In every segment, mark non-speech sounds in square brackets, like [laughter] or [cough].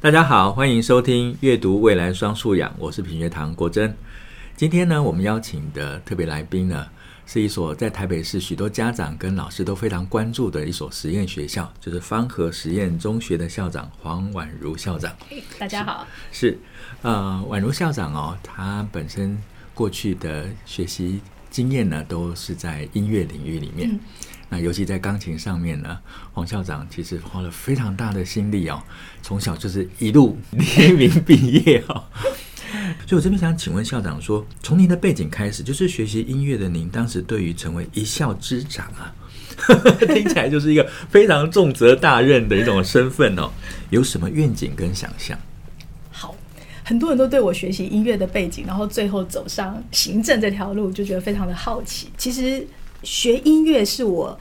大家好，欢迎收听阅读未来双素养，我是品学堂国珍。今天呢，我们邀请的特别来宾呢，是一所在台北市许多家长跟老师都非常关注的一所实验学校，就是方和实验中学的校长黄婉如校长。大家好，是，是呃，婉如校长哦，他本身过去的学习经验呢，都是在音乐领域里面。嗯那尤其在钢琴上面呢，黄校长其实花了非常大的心力哦，从小就是一路联名毕业哦。[laughs] 所以我这边想请问校长说，从您的背景开始，就是学习音乐的您，当时对于成为一校之长啊，[laughs] 听起来就是一个非常重责大任的一种身份哦，有什么愿景跟想象？好，很多人都对我学习音乐的背景，然后最后走上行政这条路，就觉得非常的好奇。其实。学音乐是我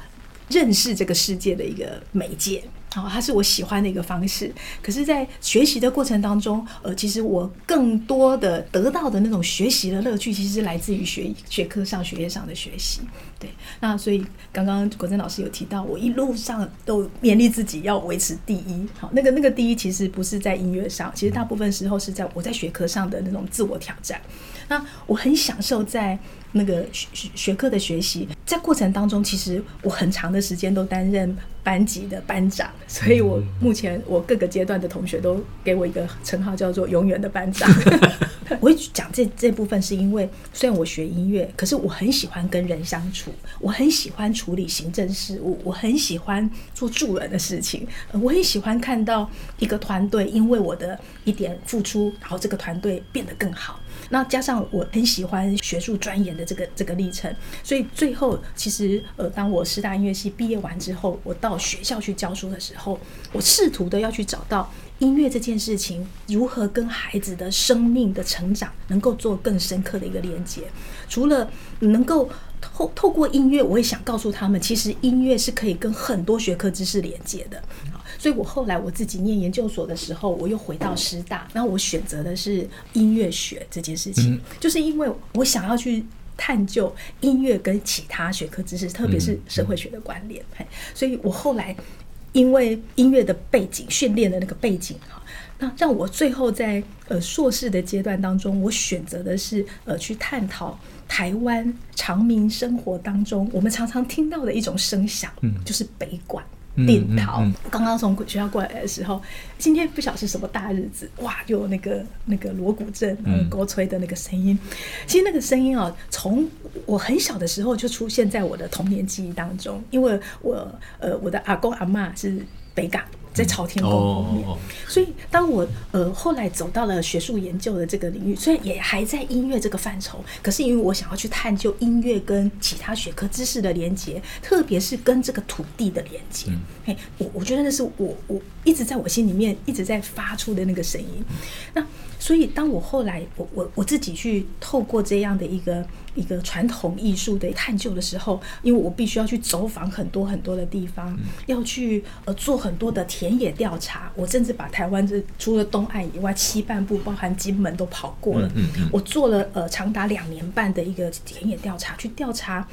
认识这个世界的一个媒介，好，它是我喜欢的一个方式。可是，在学习的过程当中，呃，其实我更多的得到的那种学习的乐趣，其实是来自于学学科上、学业上的学习。对，那所以刚刚国珍老师有提到，我一路上都勉励自己要维持第一。好，那个那个第一，其实不是在音乐上，其实大部分时候是在我在学科上的那种自我挑战。那我很享受在那个学学科的学习，在过程当中，其实我很长的时间都担任班级的班长，所以我目前我各个阶段的同学都给我一个称号，叫做“永远的班长。[laughs] ” [laughs] 我会讲这这部分，是因为虽然我学音乐，可是我很喜欢跟人相处，我很喜欢处理行政事务，我很喜欢做助人的事情，我很喜欢看到一个团队因为我的一点付出，然后这个团队变得更好。那加上我很喜欢学术钻研的这个这个历程，所以最后其实呃，当我师大音乐系毕业完之后，我到学校去教书的时候，我试图的要去找到音乐这件事情如何跟孩子的生命的成长能够做更深刻的一个连接。除了能够透透过音乐，我也想告诉他们，其实音乐是可以跟很多学科知识连接的。所以我后来我自己念研究所的时候，我又回到师大，然后我选择的是音乐学这件事情，就是因为我想要去探究音乐跟其他学科知识，特别是社会学的关联。所以我后来因为音乐的背景训练的那个背景哈，那让我最后在呃硕士的阶段当中，我选择的是呃去探讨台湾长民生活当中我们常常听到的一种声响，就是北管。电陶，刚刚从学校过来的时候，今天不晓得是什么大日子，哇，就有那个那个锣鼓阵、嗯，鼓吹的那个声音。其实那个声音啊，从我很小的时候就出现在我的童年记忆当中，因为我呃我的阿公阿嬷是北港。在朝天宫后面，所以当我呃后来走到了学术研究的这个领域，虽然也还在音乐这个范畴，可是因为我想要去探究音乐跟其他学科知识的连接，特别是跟这个土地的连接。嘿，我我觉得那是我我一直在我心里面一直在发出的那个声音。那所以当我后来我我我自己去透过这样的一个。一个传统艺术的探究的时候，因为我必须要去走访很多很多的地方，嗯、要去呃做很多的田野调查。我甚至把台湾这除了东岸以外西半部，包含金门都跑过了。嗯、我做了呃长达两年半的一个田野调查，去调查。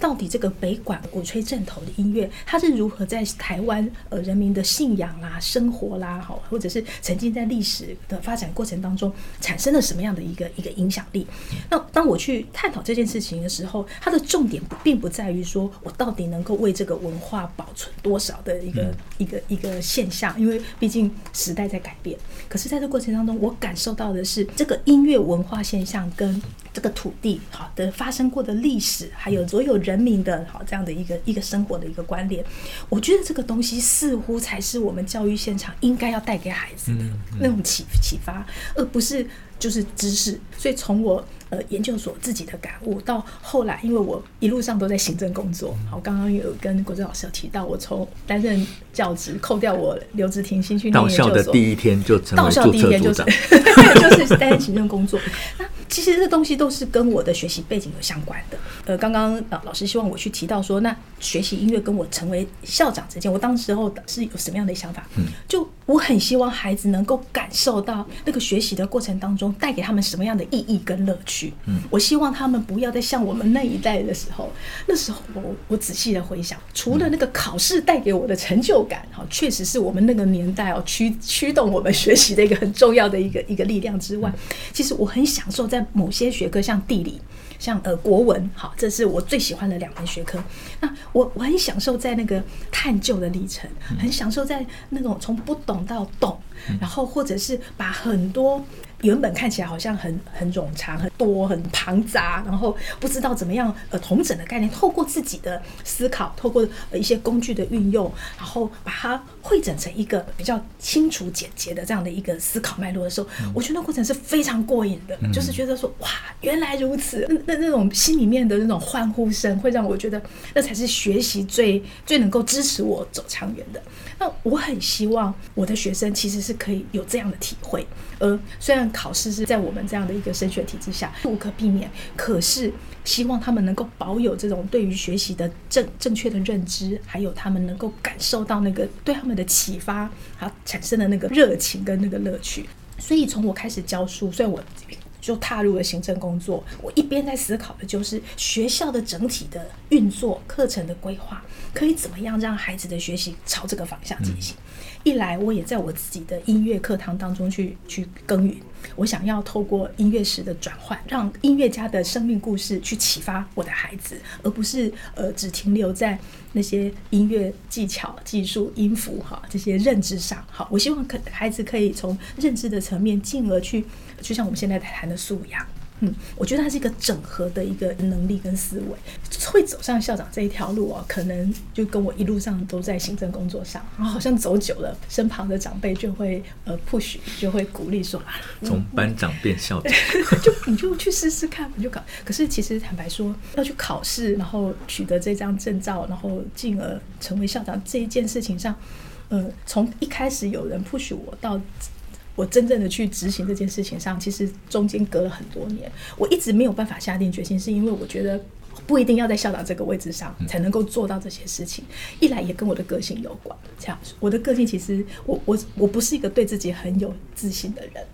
到底这个北管鼓吹正头的音乐，它是如何在台湾呃人民的信仰啦、生活啦，好，或者是曾经在历史的发展过程当中产生了什么样的一个一个影响力？那当我去探讨这件事情的时候，它的重点并不在于说我到底能够为这个文化保存多少的一个一个一个现象，因为毕竟时代在改变。可是在这过程当中，我感受到的是这个音乐文化现象跟这个土地好的发生过的历史，还有所有人民的好这样的一个一个生活的一个关联，我觉得这个东西似乎才是我们教育现场应该要带给孩子的那种启启发，而不是就是知识。所以从我呃研究所自己的感悟到后来，因为我一路上都在行政工作，好，刚刚有跟国珍老师有提到，我从担任教职扣掉我留职停薪去念研究所，到校的第一天就到校第一天就是就是担任行政工作。那其实这东西都是跟我的学习背景有相关的。呃，刚刚老老师希望我去提到说，那学习音乐跟我成为校长之间，我当时候是有什么样的想法？嗯，就我很希望孩子能够感受到那个学习的过程当中带给他们什么样的意义跟乐趣。嗯，我希望他们不要再像我们那一代的时候，那时候我我仔细的回想，除了那个考试带给我的成就感，哈，确实是我们那个年代哦驱驱动我们学习的一个很重要的一个一个力量之外，其实我很享受在某些学科，像地理。像呃国文，好，这是我最喜欢的两门学科。那我我很享受在那个探究的历程，很享受在那种从不懂到懂，然后或者是把很多。原本看起来好像很很冗长、很多、很庞杂，然后不知道怎么样呃统整的概念，透过自己的思考，透过呃一些工具的运用，然后把它汇整成一个比较清楚简洁的这样的一个思考脉络的时候，嗯、我觉得那过程是非常过瘾的，嗯、就是觉得说哇，原来如此，那那那种心里面的那种欢呼声，会让我觉得那才是学习最最能够支持我走长远的。那我很希望我的学生其实是可以有这样的体会，而虽然考试是在我们这样的一个升学体制下无可避免，可是希望他们能够保有这种对于学习的正正确的认知，还有他们能够感受到那个对他们的启发，还产生的那个热情跟那个乐趣。所以从我开始教书，虽然我就踏入了行政工作，我一边在思考的就是学校的整体的运作、课程的规划。可以怎么样让孩子的学习朝这个方向进行？一来，我也在我自己的音乐课堂当中去去耕耘。我想要透过音乐史的转换，让音乐家的生命故事去启发我的孩子，而不是呃只停留在那些音乐技巧、技术、音符哈这些认知上。好，我希望可孩子可以从认知的层面，进而去，就像我们现在在谈的素养。嗯，我觉得它是一个整合的一个能力跟思维，会走上校长这一条路哦，可能就跟我一路上都在行政工作上，然后好像走久了，身旁的长辈就会呃 push，就会鼓励说啊，从班长变校长，就你就去试试看，你就考。可是其实坦白说，要去考试，然后取得这张证照，然后进而成为校长这一件事情上，呃，从一开始有人 push 我到。我真正的去执行这件事情上，其实中间隔了很多年，我一直没有办法下定决心，是因为我觉得不一定要在校长这个位置上才能够做到这些事情。一来也跟我的个性有关，这样，我的个性其实我我我不是一个对自己很有自信的人，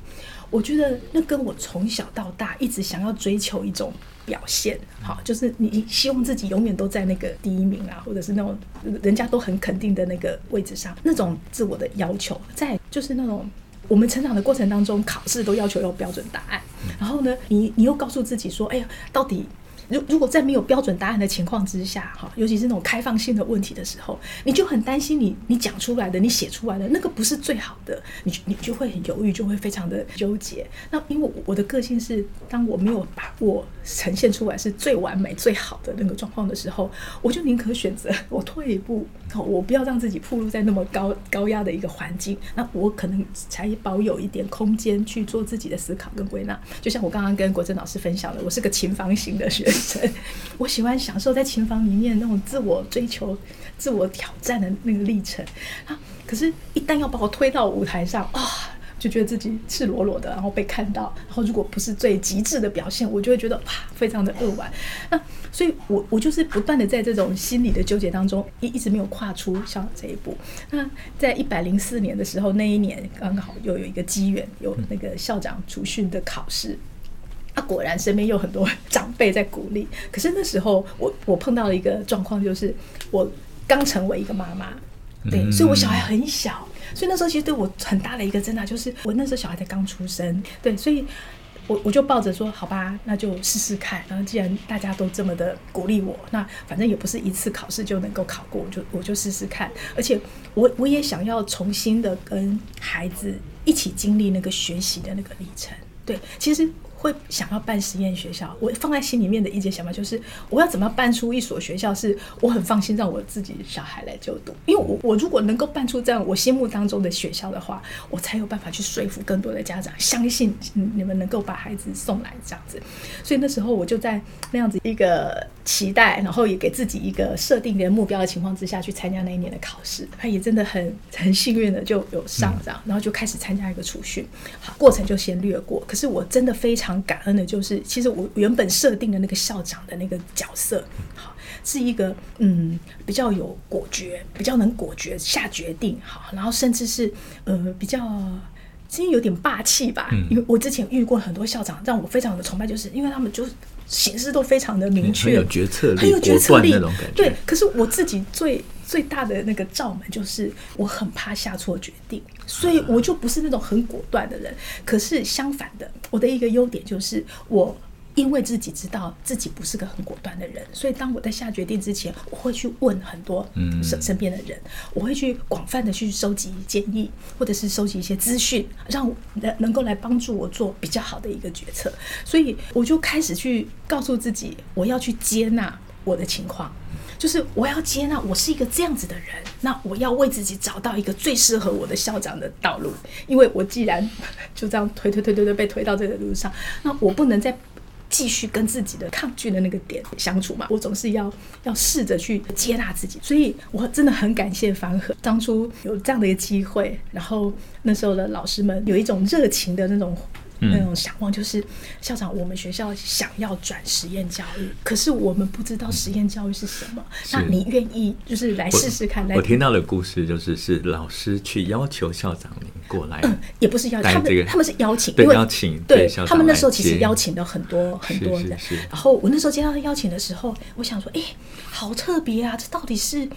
我觉得那跟我从小到大一直想要追求一种表现，好，就是你希望自己永远都在那个第一名啊，或者是那种人家都很肯定的那个位置上，那种自我的要求，在就是那种。我们成长的过程当中，考试都要求有标准答案，然后呢，你你又告诉自己说，哎呀，到底。如如果在没有标准答案的情况之下，哈，尤其是那种开放性的问题的时候，你就很担心你你讲出来的、你写出来的那个不是最好的，你你就会很犹豫，就会非常的纠结。那因为我的个性是，当我没有把握呈现出来是最完美、最好的那个状况的时候，我就宁可选择我退一步，好我不要让自己暴露在那么高 [laughs] 高压的一个环境，那我可能才保有一点空间去做自己的思考跟归纳。就像我刚刚跟国珍老师分享的，我是个琴房型的学生。[laughs] 我喜欢享受在琴房里面那种自我追求、自我挑战的那个历程啊！可是，一旦要把我推到舞台上啊，就觉得自己赤裸裸的，然后被看到，然后如果不是最极致的表现，我就会觉得哇，非常的扼腕。那所以我，我就是不断的在这种心理的纠结当中，一一直没有跨出校长这一步。那在一百零四年的时候，那一年刚好又有一个机缘，有那个校长主训的考试。啊，果然身边有很多 [laughs] 长辈在鼓励。可是那时候我，我我碰到了一个状况，就是我刚成为一个妈妈，对，所以我小孩很小，所以那时候其实对我很大的一个挣扎，就是我那时候小孩才刚出生，对，所以我我就抱着说，好吧，那就试试看。然后既然大家都这么的鼓励我，那反正也不是一次考试就能够考过，我就我就试试看。而且我我也想要重新的跟孩子一起经历那个学习的那个历程，对，其实。会想要办实验学校，我放在心里面的一件想法就是，我要怎么办出一所学校是我很放心让我自己小孩来就读，因为我我如果能够办出这样我心目当中的学校的话，我才有办法去说服更多的家长相信你们能够把孩子送来这样子。所以那时候我就在那样子一个期待，然后也给自己一个设定的目标的情况之下去参加那一年的考试，他也真的很很幸运的就有上这样，然后就开始参加一个储训，好，过程就先略过。可是我真的非常。常感恩的就是，其实我原本设定的那个校长的那个角色，好，是一个嗯比较有果决，比较能果决下决定，好，然后甚至是呃比较。其实有点霸气吧，因为我之前遇过很多校长，让我非常的崇拜，就是因为他们就行事都非常的明确，很有决策力，很有决策力那种感觉。对，可是我自己最最大的那个罩门就是我很怕下错决定，所以我就不是那种很果断的人。可是相反的，我的一个优点就是我。因为自己知道自己不是个很果断的人，所以当我在下决定之前，我会去问很多身身边的人，我会去广泛的去收集建议，或者是收集一些资讯，让能能够来帮助我做比较好的一个决策。所以我就开始去告诉自己，我要去接纳我的情况，就是我要接纳我是一个这样子的人，那我要为自己找到一个最适合我的校长的道路。因为我既然就这样推推推推推被推到这个路上，那我不能再。继续跟自己的抗拒的那个点相处嘛，我总是要要试着去接纳自己，所以我真的很感谢方和当初有这样的一个机会，然后那时候的老师们有一种热情的那种。那种想望就是校长，我们学校想要转实验教育，可是我们不知道实验教育是什么。那你愿意就是来试试看？来，我听到的故事就是是老师去要求校长您过来，嗯，也不是邀请，他们他们是邀请，对邀请，对，他们那时候其实邀请了很多很多人。然后我那时候接到邀请的时候，我想说，哎，好特别啊，这到底是？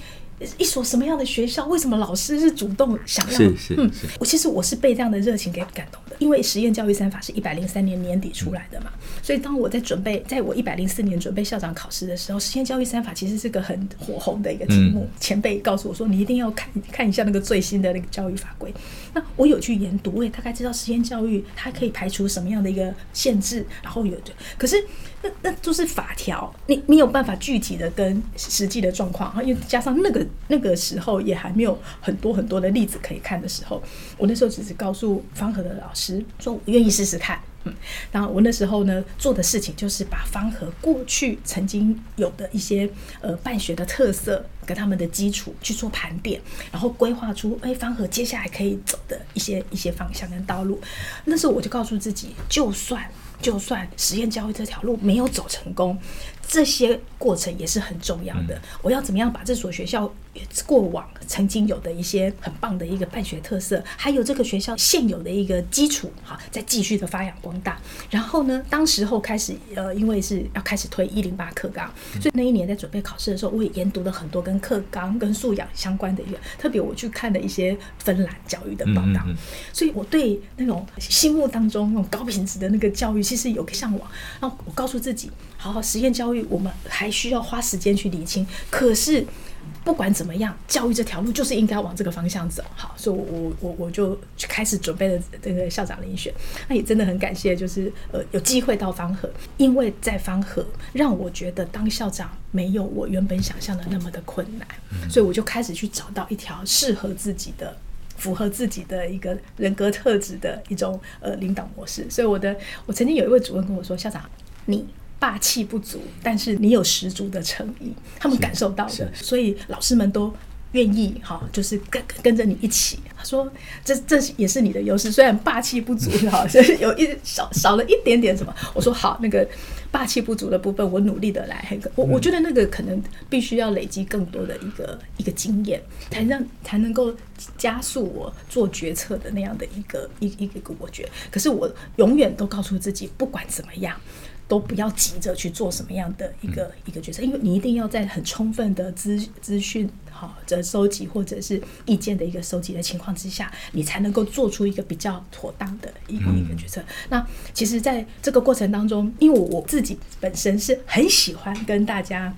一所什么样的学校？为什么老师是主动想要？是是，嗯，我其实我是被这样的热情给感动的，因为实验教育三法是一百零三年年底出来的嘛，所以当我在准备，在我一百零四年准备校长考试的时候，实验教育三法其实是个很火红的一个题目。前辈告诉我说，你一定要看看一下那个最新的那个教育法规。那我有去研读，我也大概知道实验教育它可以排除什么样的一个限制，然后有的，可是。那那就是法条，你你有办法具体的跟实际的状况，因为加上那个那个时候也还没有很多很多的例子可以看的时候，我那时候只是告诉方和的老师说，我愿意试试看，嗯，然后我那时候呢做的事情就是把方和过去曾经有的一些呃办学的特色跟他们的基础去做盘点，然后规划出哎方和接下来可以走的一些一些方向跟道路。那时候我就告诉自己，就算。就算实验教育这条路没有走成功，这些过程也是很重要的。我要怎么样把这所学校过往曾经有的一些很棒的一个办学特色，还有这个学校现有的一个基础，哈，再继续的发扬光大。然后呢，当时候开始，呃，因为是要开始推一零八课纲，所以那一年在准备考试的时候，我也研读了很多跟课纲跟素养相关的一个，特别我去看了一些芬兰教育的报道，所以我对那种心目当中那种高品质的那个教育，其实有个向往。然后我告诉自己，好好实验教育，我们还需要花时间去理清。可是。不管怎么样，教育这条路就是应该往这个方向走。好，所以我我我我就开始准备了这个校长遴选。那也真的很感谢，就是呃有机会到方和，因为在方和让我觉得当校长没有我原本想象的那么的困难，所以我就开始去找到一条适合自己的、符合自己的一个人格特质的一种呃领导模式。所以我的我曾经有一位主任跟我说：“校长，你。”霸气不足，但是你有十足的诚意，他们感受到的，所以老师们都愿意哈，就是跟跟着你一起。他说这这也是你的优势，虽然霸气不足哈，[laughs] 就是有一少少了一点点什么。我说好，那个霸气不足的部分，我努力的来。我我觉得那个可能必须要累积更多的一个一个经验，才让才能够加速我做决策的那样的一个一一个一个我觉。可是我永远都告诉自己，不管怎么样。都不要急着去做什么样的一个、嗯、一个决策，因为你一定要在很充分的资资讯好的收集或者是意见的一个收集的情况之下，你才能够做出一个比较妥当的一个、嗯、一个决策。那其实，在这个过程当中，因为我自己本身是很喜欢跟大家。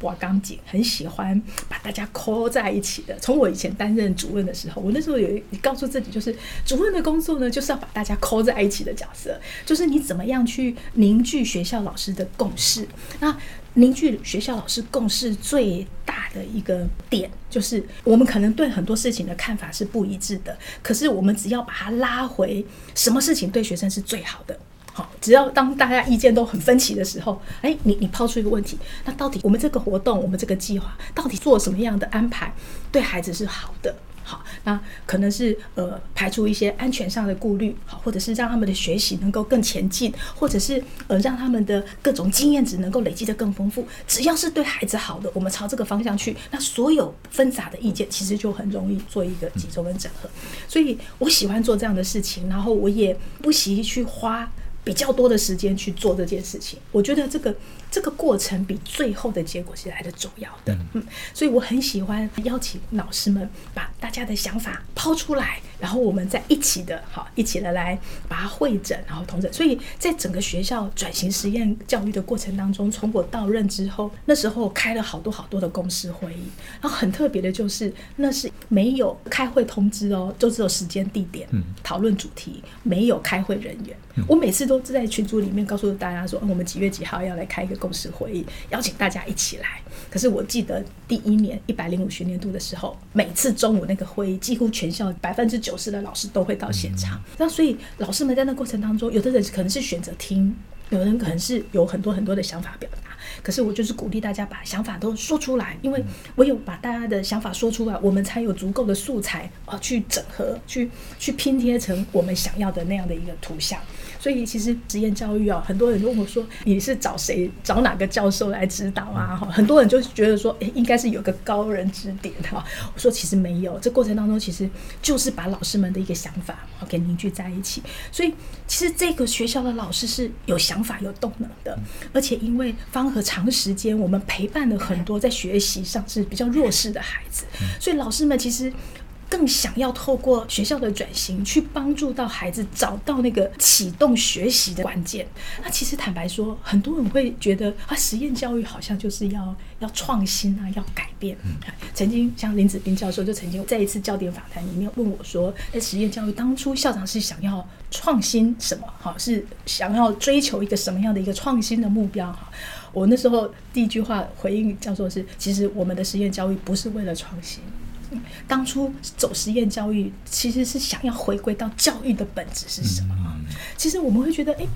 我刚紧很喜欢把大家扣在一起的。从我以前担任主任的时候，我那时候有告诉自己，就是主任的工作呢，就是要把大家扣在一起的角色，就是你怎么样去凝聚学校老师的共识。那凝聚学校老师共识最大的一个点，就是我们可能对很多事情的看法是不一致的，可是我们只要把它拉回，什么事情对学生是最好的。好，只要当大家意见都很分歧的时候，哎，你你抛出一个问题，那到底我们这个活动，我们这个计划，到底做什么样的安排，对孩子是好的？好，那可能是呃排除一些安全上的顾虑，好，或者是让他们的学习能够更前进，或者是呃让他们的各种经验值能够累积得更丰富。只要是对孩子好的，我们朝这个方向去，那所有纷杂的意见其实就很容易做一个集中跟整合。所以我喜欢做这样的事情，然后我也不惜去花比较多的时间去做这件事情。我觉得这个。这个过程比最后的结果是来的重要的，嗯，所以我很喜欢邀请老师们把大家的想法抛出来，然后我们再一起的，好，一起的来把它会诊，然后同诊。所以在整个学校转型实验教育的过程当中，从我到任之后，那时候开了好多好多的公司会议，然后很特别的就是那是没有开会通知哦，就只有时间地点，嗯讨论主题，没有开会人员。我每次都是在群组里面告诉大家说，我们几月几号要来开一个。共识会议邀请大家一起来，可是我记得第一年一百零五学年度的时候，每次中午那个会议，几乎全校百分之九十的老师都会到现场。那所以老师们在那过程当中，有的人可能是选择听，有的人可能是有很多很多的想法表达。可是我就是鼓励大家把想法都说出来，因为唯有把大家的想法说出来，我们才有足够的素材啊，去整合，去去拼贴成我们想要的那样的一个图像。所以其实实验教育啊，很多人问我说，你是找谁，找哪个教授来指导啊？哈，很多人就觉得说，诶，应该是有个高人指点哈。我说其实没有，这过程当中其实就是把老师们的一个想法给凝聚在一起。所以其实这个学校的老师是有想法、有动能的，而且因为方和长时间我们陪伴了很多在学习上是比较弱势的孩子，所以老师们其实。更想要透过学校的转型，去帮助到孩子找到那个启动学习的关键。那其实坦白说，很多人会觉得啊，实验教育好像就是要要创新啊，要改变。曾经像林子斌教授就曾经在一次焦点访谈里面问我说：“在实验教育当初，校长是想要创新什么？哈，是想要追求一个什么样的一个创新的目标？”哈，我那时候第一句话回应教授是：“其实我们的实验教育不是为了创新。”当初走实验教育，其实是想要回归到教育的本质是什么？其实我们会觉得，诶，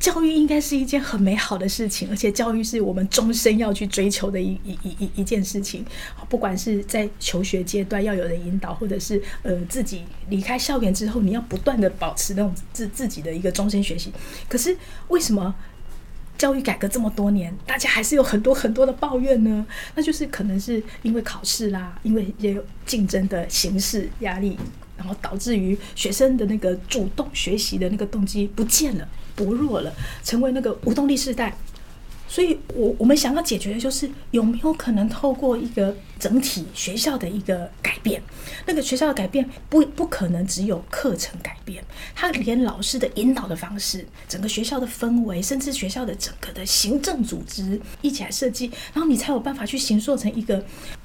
教育应该是一件很美好的事情，而且教育是我们终身要去追求的一一一一一件事情。不管是在求学阶段要有人引导，或者是呃自己离开校园之后，你要不断的保持那种自自己的一个终身学习。可是为什么？教育改革这么多年，大家还是有很多很多的抱怨呢。那就是可能是因为考试啦，因为也有竞争的形式压力，然后导致于学生的那个主动学习的那个动机不见了，薄弱了，成为那个无动力时代。所以我，我们想要解决的就是有没有可能透过一个整体学校的一个改变，那个学校的改变不不可能只有课程改变，它连老师的引导的方式、整个学校的氛围，甚至学校的整个的行政组织一起来设计，然后你才有办法去形塑成一个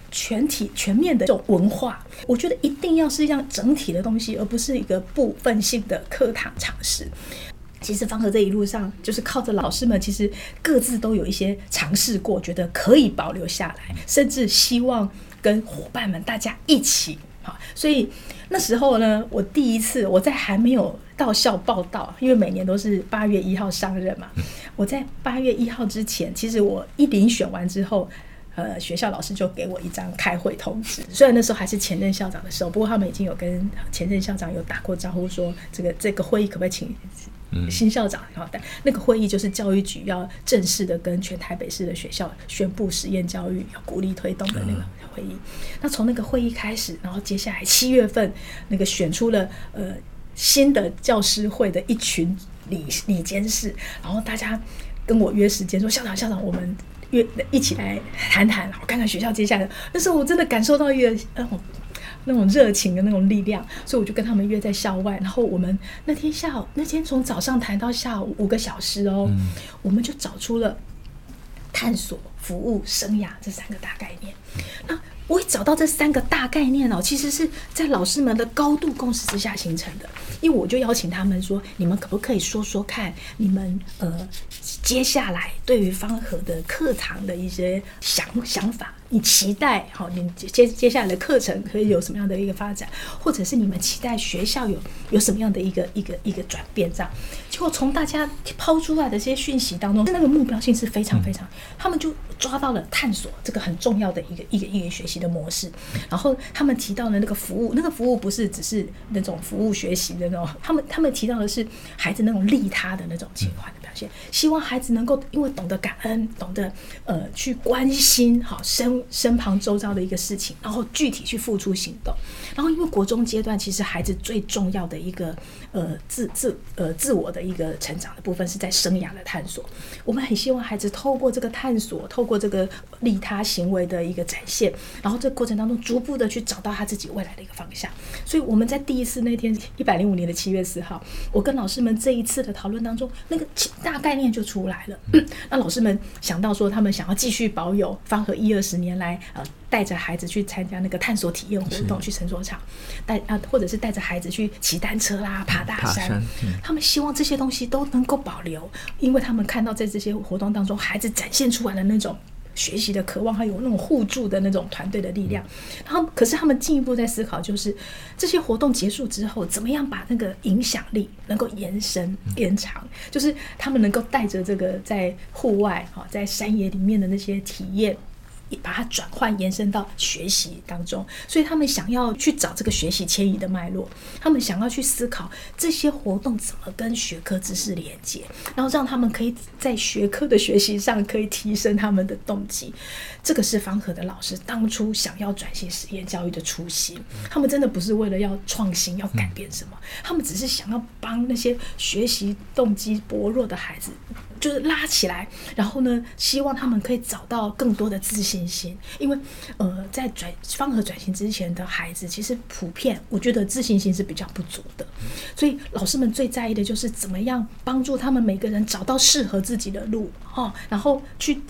全体全面的这种文化。我觉得一定要是让整体的东西，而不是一个部分性的课堂尝试。其实方和这一路上，就是靠着老师们，其实各自都有一些尝试过，觉得可以保留下来，甚至希望跟伙伴们大家一起。好，所以那时候呢，我第一次我在还没有到校报到，因为每年都是八月一号上任嘛。我在八月一号之前，其实我一遴选完之后，呃，学校老师就给我一张开会通知。虽然那时候还是前任校长的时候，不过他们已经有跟前任校长有打过招呼，说这个这个会议可不可以请。新校长，好的，那个会议就是教育局要正式的跟全台北市的学校宣布实验教育要鼓励推动的那个会议。那从那个会议开始，然后接下来七月份那个选出了呃新的教师会的一群理理监事，然后大家跟我约时间说，校长校长，我们约一起来谈谈，我看看学校接下来的。那时候我真的感受到一个嗯。那种热情的那种力量，所以我就跟他们约在校外。然后我们那天下午，那天从早上谈到下午五个小时哦，嗯、我们就找出了探索、服务、生涯这三个大概念。那我一找到这三个大概念哦，其实是在老师们的高度共识之下形成的。因为我就邀请他们说：“你们可不可以说说看，你们呃接下来对于方和的课堂的一些想想法？”你期待好，你接接下来的课程可以有什么样的一个发展，或者是你们期待学校有有什么样的一个一个一个转变？这样，结果从大家抛出来的这些讯息当中，那个目标性是非常非常，他们就抓到了探索这个很重要的一个一个一个学习的模式。然后他们提到的那个服务，那个服务不是只是那种服务学习的那种，他们他们提到的是孩子那种利他的那种情怀的表现，希望孩子能够因为懂得感恩，懂得呃去关心好身。旁周遭的一个事情，然后具体去付出行动。然后，因为国中阶段，其实孩子最重要的一个呃自自呃自我的一个成长的部分，是在生涯的探索。我们很希望孩子透过这个探索，透过这个利他行为的一个展现，然后这过程当中逐步的去找到他自己未来的一个方向。所以我们在第一次那天一百零五年的七月四号，我跟老师们这一次的讨论当中，那个大概念就出来了。[coughs] 那老师们想到说，他们想要继续保有方和一二十年来呃。带着孩子去参加那个探索体验活动，去绳索场，带啊，或者是带着孩子去骑单车啦、爬大山。山嗯、他们希望这些东西都能够保留，因为他们看到在这些活动当中，孩子展现出来的那种学习的渴望，还有那种互助的那种团队的力量。嗯、然后，可是他们进一步在思考，就是这些活动结束之后，怎么样把那个影响力能够延伸延长？就是他们能够带着这个在户外哈，在山野里面的那些体验。把它转换延伸到学习当中，所以他们想要去找这个学习迁移的脉络，他们想要去思考这些活动怎么跟学科知识连接，然后让他们可以在学科的学习上可以提升他们的动机。这个是方和的老师当初想要转型实验教育的初心。他们真的不是为了要创新、要改变什么，他们只是想要帮那些学习动机薄弱的孩子。就是拉起来，然后呢，希望他们可以找到更多的自信信心，因为呃，在转方和转型之前的孩子，其实普遍我觉得自信心是比较不足的，所以老师们最在意的就是怎么样帮助他们每个人找到适合自己的路哈，然后去。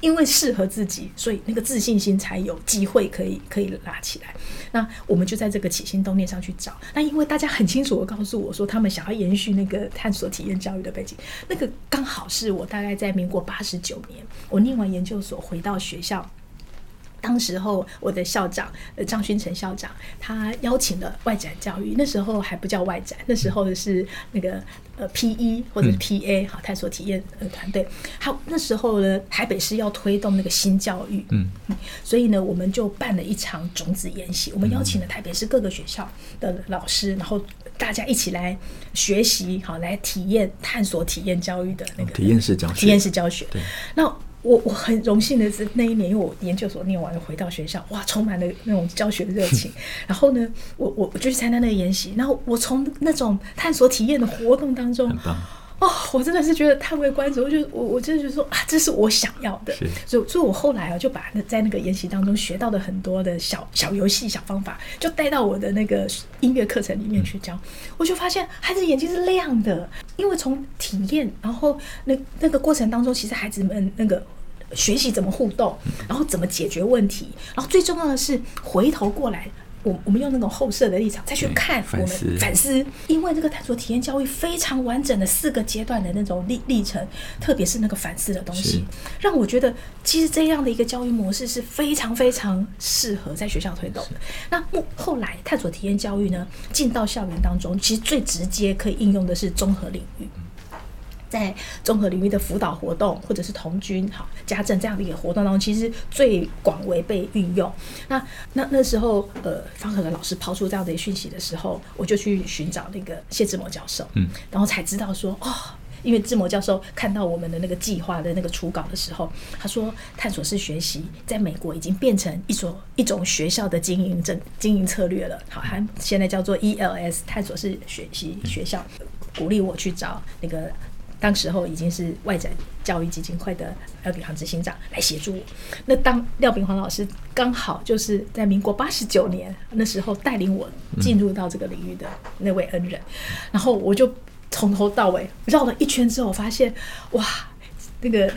因为适合自己，所以那个自信心才有机会可以可以拉起来。那我们就在这个起心动念上去找。那因为大家很清楚的告诉我说，他们想要延续那个探索体验教育的背景，那个刚好是我大概在民国八十九年，我念完研究所回到学校。当时候，我的校长呃张勋成校长，他邀请了外展教育，那时候还不叫外展，那时候是那个呃 P.E 或者是 P.A 好探索体验呃团队。好，那时候呢，台北市要推动那个新教育，嗯，所以呢，我们就办了一场种子研习，我们邀请了台北市各个学校的老师，然后大家一起来学习，好来体验探索体验教育的那个体验式教学，体验式教学。对，那。我我很荣幸的是那一年，因为我研究所念完了，回到学校，哇，充满了那种教学的热情。[laughs] 然后呢，我我我就去参加那个研习，然后我从那种探索体验的活动当中，哦，我真的是觉得叹为观止。我就我我真的觉得说啊，这是我想要的。所以所以我后来啊，就把那在那个研习当中学到的很多的小小游戏、小方法，就带到我的那个音乐课程里面去教。嗯、我就发现孩子眼睛是亮的，因为从体验，然后那那个过程当中，其实孩子们那个。学习怎么互动，然后怎么解决问题，然后最重要的是回头过来，我我们用那种后设的立场再去看我们反思，因为这个探索体验教育非常完整的四个阶段的那种历历程，特别是那个反思的东西，让我觉得其实这样的一个教育模式是非常非常适合在学校推动的。那后后来探索体验教育呢，进到校园当中，其实最直接可以应用的是综合领域。在综合领域的辅导活动，或者是童军、好家政这样的一个活动当中，其实最广为被运用。那那那时候，呃，方可的老师抛出这样的讯息的时候，我就去寻找那个谢志摩教授，嗯，然后才知道说，哦，因为志摩教授看到我们的那个计划的那个初稿的时候，他说，探索式学习在美国已经变成一所一种学校的经营政经营策略了。好，还现在叫做 ELS 探索式学习学校，鼓励我去找那个。当时候已经是外展教育基金会的廖炳煌执行长来协助我。那当廖炳煌老师刚好就是在民国八十九年那时候带领我进入到这个领域的那位恩人，然后我就从头到尾绕了一圈之后，发现哇，那个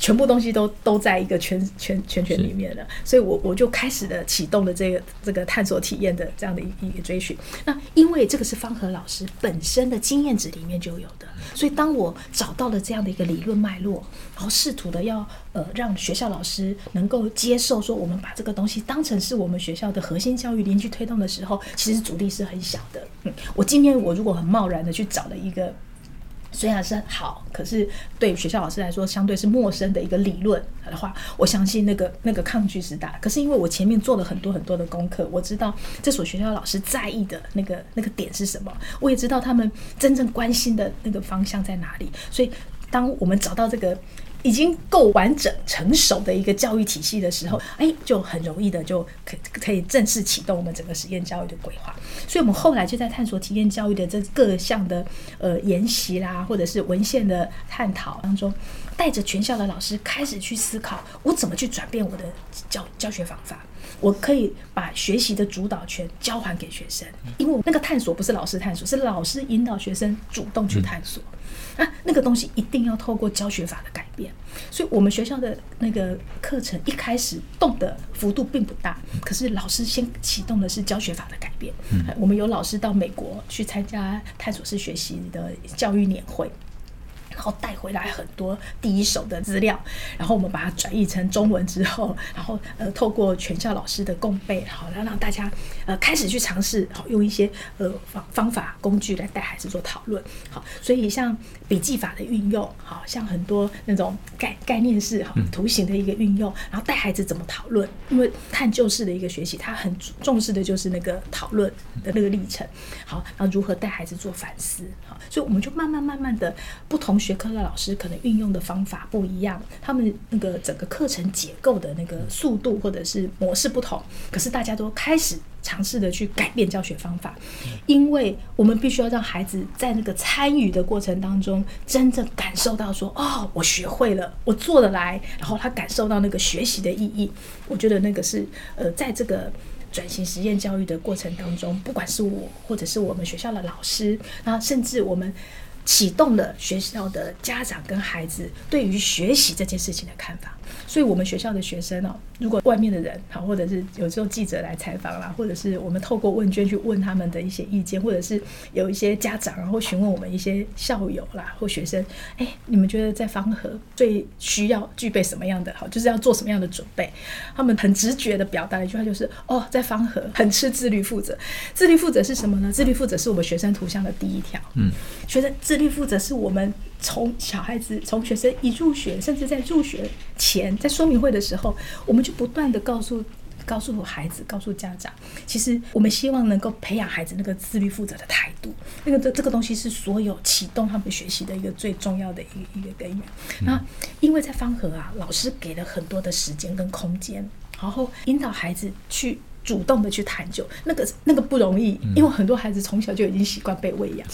全部东西都都在一个圈圈圈圈里面了，所以我我就开始了启动了这个这个探索体验的这样的一一个追寻。那因为这个是方和老师本身的经验值里面就有的，所以当我找到了这样的一个理论脉络，然后试图的要呃让学校老师能够接受说我们把这个东西当成是我们学校的核心教育领域去推动的时候，其实阻力是很小的。嗯，我今天我如果很贸然的去找了一个。虽然是好，可是对学校老师来说，相对是陌生的一个理论的话，我相信那个那个抗拒是大。可是因为我前面做了很多很多的功课，我知道这所学校老师在意的那个那个点是什么，我也知道他们真正关心的那个方向在哪里。所以，当我们找到这个。已经够完整成熟的一个教育体系的时候，哎，就很容易的就可可以正式启动我们整个实验教育的规划。所以，我们后来就在探索体验教育的这各项的呃研习啦，或者是文献的探讨当中，带着全校的老师开始去思考，我怎么去转变我的教教学方法。我可以把学习的主导权交还给学生，因为那个探索不是老师探索，是老师引导学生主动去探索。那那个东西一定要透过教学法的改变，所以我们学校的那个课程一开始动的幅度并不大，可是老师先启动的是教学法的改变。我们有老师到美国去参加探索式学习的教育年会。然后带回来很多第一手的资料，然后我们把它转译成中文之后，然后呃透过全校老师的共备，好，然后让大家呃开始去尝试，好用一些呃方方法工具来带孩子做讨论，好，所以像笔记法的运用，好像很多那种概概念式好图形的一个运用，然后带孩子怎么讨论，因为探究式的一个学习，他很重视的就是那个讨论的那个历程，好，然后如何带孩子做反思，所以我们就慢慢慢慢的不同学科的老师可能运用的方法不一样，他们那个整个课程结构的那个速度或者是模式不同，可是大家都开始尝试的去改变教学方法，因为我们必须要让孩子在那个参与的过程当中，真正感受到说，哦，我学会了，我做得来，然后他感受到那个学习的意义。我觉得那个是呃，在这个转型实验教育的过程当中，不管是我或者是我们学校的老师，那甚至我们。启动了学校的家长跟孩子对于学习这件事情的看法，所以我们学校的学生哦，如果外面的人好，或者是有时候记者来采访啦，或者是我们透过问卷去问他们的一些意见，或者是有一些家长然后询问我们一些校友啦或学生，哎，你们觉得在方和最需要具备什么样的好，就是要做什么样的准备？他们很直觉的表达一句话，就是哦，在方和很吃自律负责。自律负责是什么呢？自律负责是我们学生图像的第一条，嗯，学生。自律负责是我们从小孩子从学生一入学，甚至在入学前，在说明会的时候，我们就不断的告诉告诉孩子，告诉家长，其实我们希望能够培养孩子那个自律负责的态度。那个这这个东西是所有启动他们学习的一个最重要的一个一个根源。那因为在方和啊，老师给了很多的时间跟空间，然后引导孩子去主动的去探究，那个那个不容易，因为很多孩子从小就已经习惯被喂养。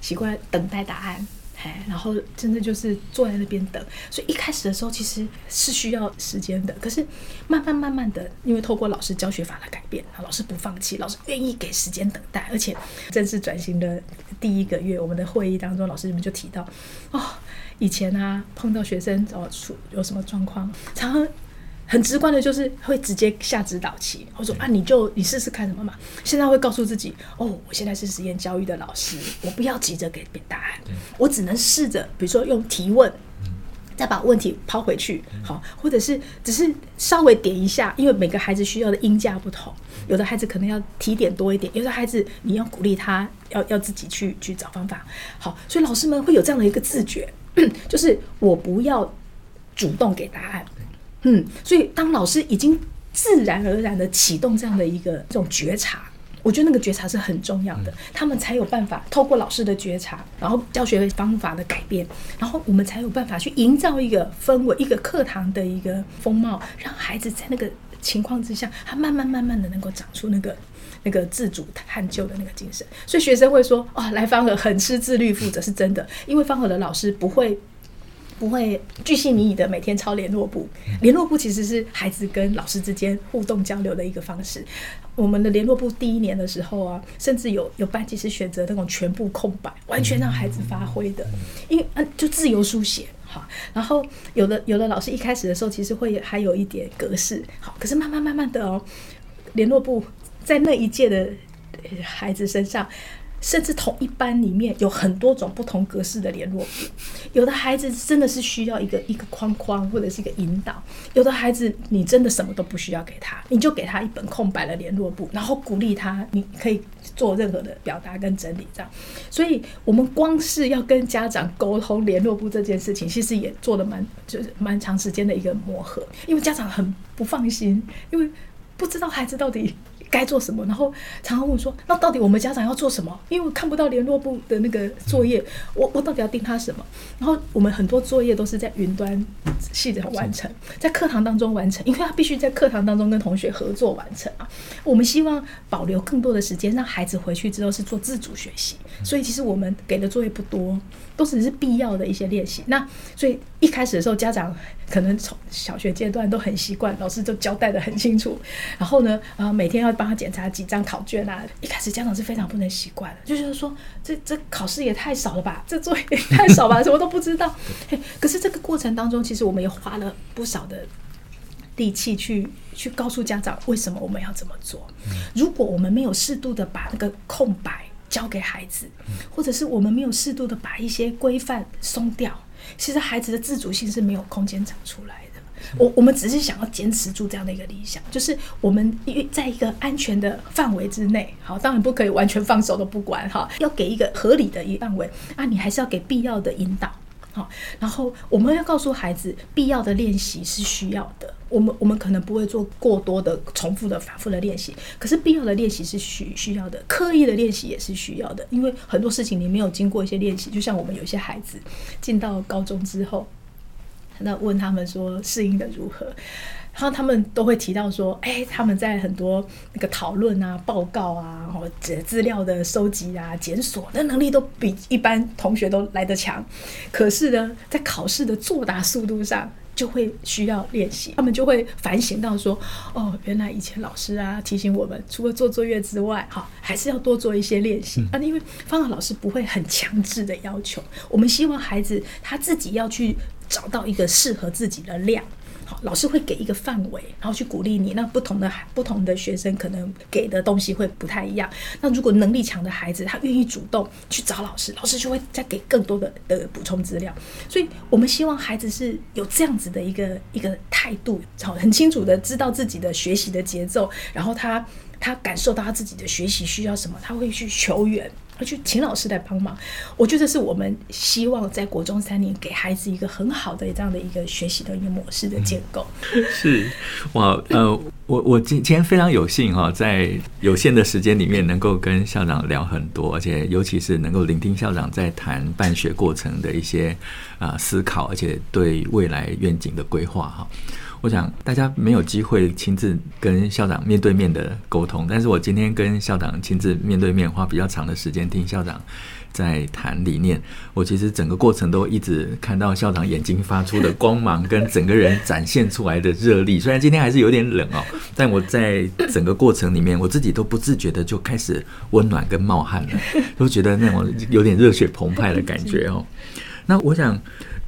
习惯等待答案，哎，然后真的就是坐在那边等，所以一开始的时候其实是需要时间的。可是慢慢慢慢的，因为透过老师教学法的改变，老师不放弃，老师愿意给时间等待，而且正式转型的第一个月，我们的会议当中，老师们就提到，哦，以前啊碰到学生哦出有什么状况，常常。很直观的，就是会直接下指导棋。我说啊，你就你试试看什么嘛。现在会告诉自己，哦，我现在是实验教育的老师，我不要急着给答案，我只能试着，比如说用提问，再把问题抛回去，好，或者是只是稍微点一下，因为每个孩子需要的音价不同，有的孩子可能要提点多一点，有的孩子你要鼓励他要要自己去去找方法。好，所以老师们会有这样的一个自觉，[clears throat] 就是我不要主动给答案。嗯，所以当老师已经自然而然的启动这样的一个这种觉察，我觉得那个觉察是很重要的，他们才有办法透过老师的觉察，然后教学方法的改变，然后我们才有办法去营造一个氛围，一个课堂的一个风貌，让孩子在那个情况之下，他慢慢慢慢的能够长出那个那个自主探究的那个精神。所以学生会说，哦，来方和很吃自律负责，是真的，因为方和的老师不会。不会巨细靡遗的每天抄联络簿。联络簿其实是孩子跟老师之间互动交流的一个方式。我们的联络簿第一年的时候啊，甚至有有班级是选择那种全部空白，完全让孩子发挥的，因为嗯，就自由书写。哈，然后有的有的老师一开始的时候其实会还有一点格式，好，可是慢慢慢慢的哦，联络簿在那一届的孩子身上。甚至同一班里面有很多种不同格式的联络簿，有的孩子真的是需要一个一个框框或者是一个引导，有的孩子你真的什么都不需要给他，你就给他一本空白的联络簿，然后鼓励他，你可以做任何的表达跟整理这样。所以，我们光是要跟家长沟通联络簿这件事情，其实也做了蛮就是蛮长时间的一个磨合，因为家长很不放心，因为不知道孩子到底。该做什么？然后常常问说：“那到底我们家长要做什么？因为我看不到联络部的那个作业，我我到底要盯他什么？”然后我们很多作业都是在云端系统完成，在课堂当中完成，因为他必须在课堂当中跟同学合作完成啊。我们希望保留更多的时间，让孩子回去之后是做自主学习。所以其实我们给的作业不多，都只是必要的一些练习。那所以一开始的时候，家长可能从小学阶段都很习惯，老师就交代得很清楚。然后呢，啊，每天要帮他检查几张考卷啊。一开始家长是非常不能习惯的，就觉得说这这考试也太少了吧，这作业也太少吧，[laughs] 什么都不知道。嘿，可是这个过程当中，其实我们也花了不少的力气去去告诉家长为什么我们要这么做。如果我们没有适度的把那个空白。交给孩子，或者是我们没有适度的把一些规范松掉，其实孩子的自主性是没有空间长出来的。我我们只是想要坚持住这样的一个理想，就是我们在一个安全的范围之内，好，当然不可以完全放手都不管哈，要给一个合理的一范围啊，你还是要给必要的引导。好，然后我们要告诉孩子，必要的练习是需要的。我们我们可能不会做过多的重复的、反复的练习，可是必要的练习是需需要的，刻意的练习也是需要的。因为很多事情你没有经过一些练习，就像我们有些孩子进到高中之后，那问他们说适应的如何？然后他们都会提到说，哎，他们在很多那个讨论啊、报告啊、或者资料的收集啊、检索的能力都比一般同学都来得强。可是呢，在考试的作答速度上，就会需要练习。他们就会反省到说，哦，原来以前老师啊提醒我们，除了做作业之外，哈，还是要多做一些练习。啊，因为芳华老师不会很强制的要求，我们希望孩子他自己要去找到一个适合自己的量。老师会给一个范围，然后去鼓励你。那不同的不同的学生可能给的东西会不太一样。那如果能力强的孩子，他愿意主动去找老师，老师就会再给更多的的补充资料。所以我们希望孩子是有这样子的一个一个态度，好，很清楚的知道自己的学习的节奏，然后他他感受到他自己的学习需要什么，他会去求援。去请老师来帮忙，我觉得是我们希望在国中三年给孩子一个很好的这样的一个学习的一个模式的建构。是哇，呃，我我今今天非常有幸哈，在有限的时间里面能够跟校长聊很多，而且尤其是能够聆听校长在谈办学过程的一些啊思考，而且对未来愿景的规划哈。我想大家没有机会亲自跟校长面对面的沟通，但是我今天跟校长亲自面对面，花比较长的时间听校长在谈理念。我其实整个过程都一直看到校长眼睛发出的光芒，跟整个人展现出来的热力。虽然今天还是有点冷哦，但我在整个过程里面，我自己都不自觉的就开始温暖跟冒汗了，都觉得那种有点热血澎湃的感觉哦。那我想，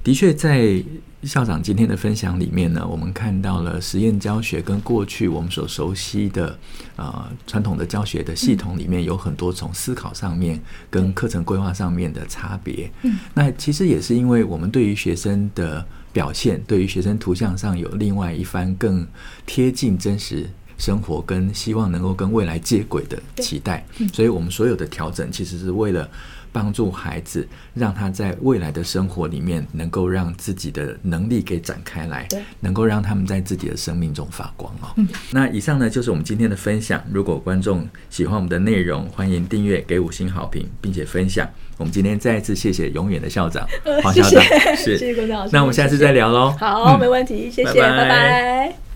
的确在。校长今天的分享里面呢，我们看到了实验教学跟过去我们所熟悉的呃传统的教学的系统里面有很多从思考上面跟课程规划上面的差别。嗯，那其实也是因为我们对于学生的表现，对于学生图像上有另外一番更贴近真实生活跟希望能够跟未来接轨的期待，所以我们所有的调整其实是为了。帮助孩子，让他在未来的生活里面能够让自己的能力给展开来，能够让他们在自己的生命中发光哦。那以上呢就是我们今天的分享。如果观众喜欢我们的内容，欢迎订阅、给五星好评，并且分享。我们今天再一次谢谢永远的校长黄校长，是，谢谢郭老师。那我们下次再聊喽。好，没问题，谢谢，拜拜。